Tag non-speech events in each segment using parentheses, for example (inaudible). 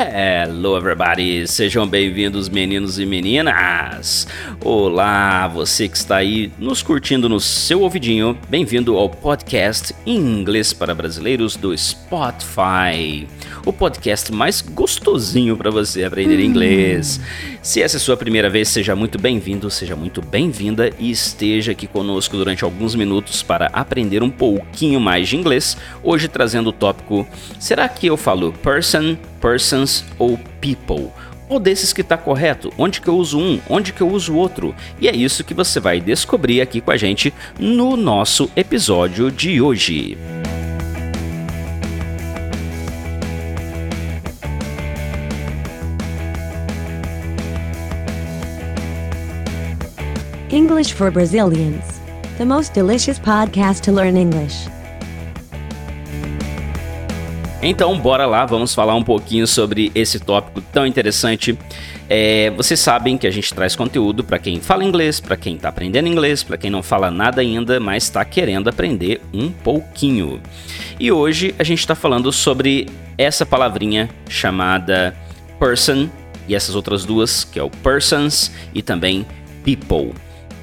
Hello, everybody! Sejam bem-vindos, meninos e meninas! Olá, você que está aí nos curtindo no seu ouvidinho, bem-vindo ao podcast Inglês para Brasileiros do Spotify, o podcast mais gostosinho para você aprender hum. inglês. Se essa é a sua primeira vez, seja muito bem-vindo, seja muito bem-vinda e esteja aqui conosco durante alguns minutos para aprender um pouquinho mais de inglês. Hoje trazendo o tópico: será que eu falo person? Persons ou people. Ou desses que está correto? Onde que eu uso um? Onde que eu uso outro? E é isso que você vai descobrir aqui com a gente no nosso episódio de hoje. English for Brazilians, the most delicious podcast to learn English. Então, bora lá, vamos falar um pouquinho sobre esse tópico tão interessante. É, vocês sabem que a gente traz conteúdo para quem fala inglês, para quem está aprendendo inglês, para quem não fala nada ainda, mas está querendo aprender um pouquinho. E hoje a gente está falando sobre essa palavrinha chamada person e essas outras duas, que é o persons e também people.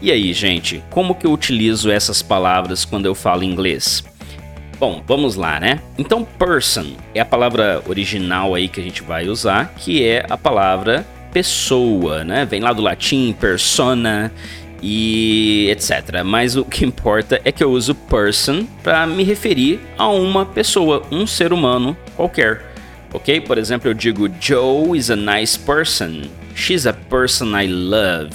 E aí, gente, como que eu utilizo essas palavras quando eu falo inglês? Bom, vamos lá, né? Então, person é a palavra original aí que a gente vai usar, que é a palavra pessoa, né? Vem lá do latim persona e etc. Mas o que importa é que eu uso person para me referir a uma pessoa, um ser humano qualquer. Ok? Por exemplo, eu digo Joe is a nice person. She's a person I love.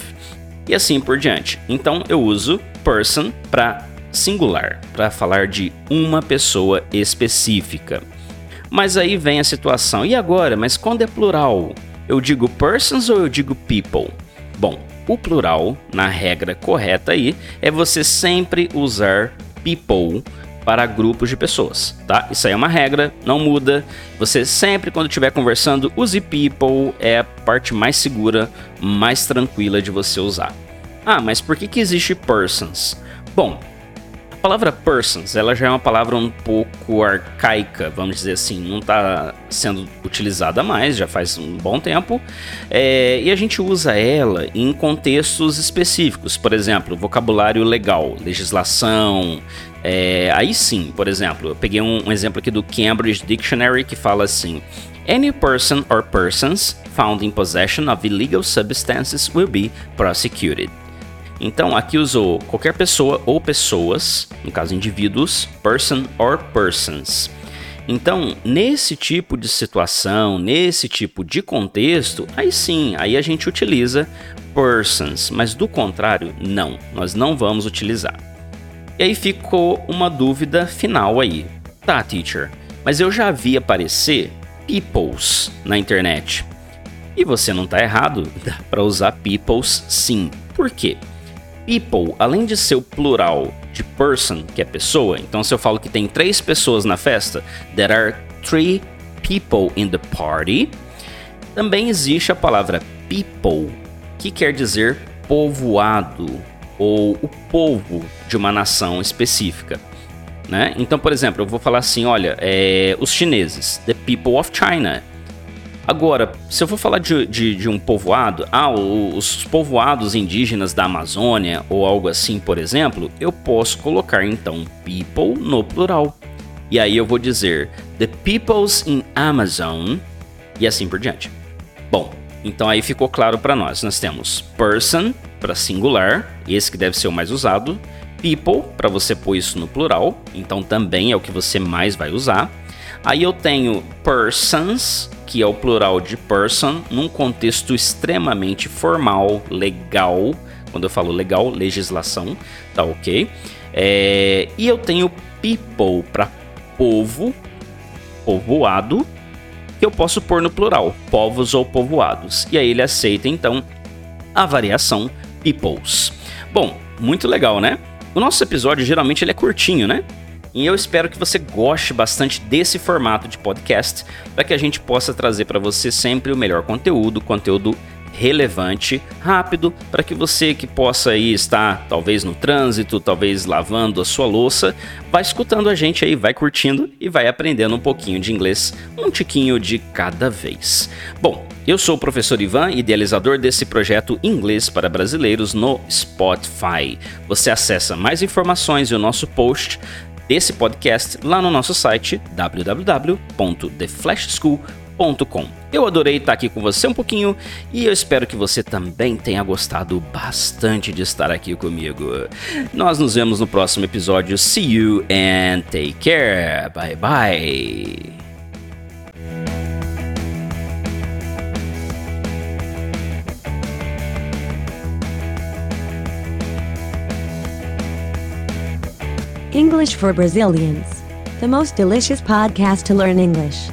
E assim por diante. Então eu uso person para singular, para falar de uma pessoa específica. Mas aí vem a situação, e agora? Mas quando é plural? Eu digo persons ou eu digo people? Bom, o plural, na regra correta aí, é você sempre usar people para grupos de pessoas, tá? Isso aí é uma regra, não muda. Você sempre, quando estiver conversando, use people, é a parte mais segura, mais tranquila de você usar. Ah, mas por que, que existe persons? Bom, palavra persons, ela já é uma palavra um pouco arcaica, vamos dizer assim, não está sendo utilizada mais, já faz um bom tempo, é, e a gente usa ela em contextos específicos, por exemplo, vocabulário legal, legislação, é, aí sim, por exemplo, eu peguei um, um exemplo aqui do Cambridge Dictionary que fala assim: Any person or persons found in possession of illegal substances will be prosecuted. Então aqui usou qualquer pessoa ou pessoas, no caso indivíduos, person or persons. Então, nesse tipo de situação, nesse tipo de contexto, aí sim, aí a gente utiliza persons, mas do contrário, não, nós não vamos utilizar. E aí ficou uma dúvida final aí. Tá, teacher, mas eu já vi aparecer peoples na internet. E você não está errado, (laughs) dá para usar peoples sim. Por quê? People, além de ser o plural de person, que é pessoa, então se eu falo que tem três pessoas na festa, there are three people in the party, também existe a palavra people, que quer dizer povoado ou o povo de uma nação específica. Né? Então, por exemplo, eu vou falar assim: olha, é, os chineses, the people of China. Agora, se eu for falar de, de, de um povoado, ah, os povoados indígenas da Amazônia ou algo assim, por exemplo, eu posso colocar então people no plural. E aí eu vou dizer the peoples in Amazon e assim por diante. Bom, então aí ficou claro para nós. Nós temos person para singular, esse que deve ser o mais usado. People para você pôr isso no plural, então também é o que você mais vai usar. Aí eu tenho persons que é o plural de person, num contexto extremamente formal, legal. Quando eu falo legal, legislação, tá ok? É, e eu tenho people para povo, povoado, que eu posso pôr no plural, povos ou povoados. E aí ele aceita então a variação peoples. Bom, muito legal, né? O nosso episódio geralmente ele é curtinho, né? E eu espero que você goste bastante desse formato de podcast para que a gente possa trazer para você sempre o melhor conteúdo, conteúdo relevante, rápido, para que você que possa aí estar talvez no trânsito, talvez lavando a sua louça, vai escutando a gente aí, vai curtindo e vai aprendendo um pouquinho de inglês, um tiquinho de cada vez. Bom, eu sou o professor Ivan, idealizador desse projeto Inglês para Brasileiros no Spotify. Você acessa mais informações e o nosso post desse podcast lá no nosso site www.theflashschool.com. Eu adorei estar aqui com você um pouquinho e eu espero que você também tenha gostado bastante de estar aqui comigo. Nós nos vemos no próximo episódio. See you and take care. Bye bye. English for Brazilians. The most delicious podcast to learn English.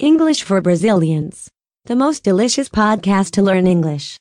English for Brazilians. The most delicious podcast to learn English.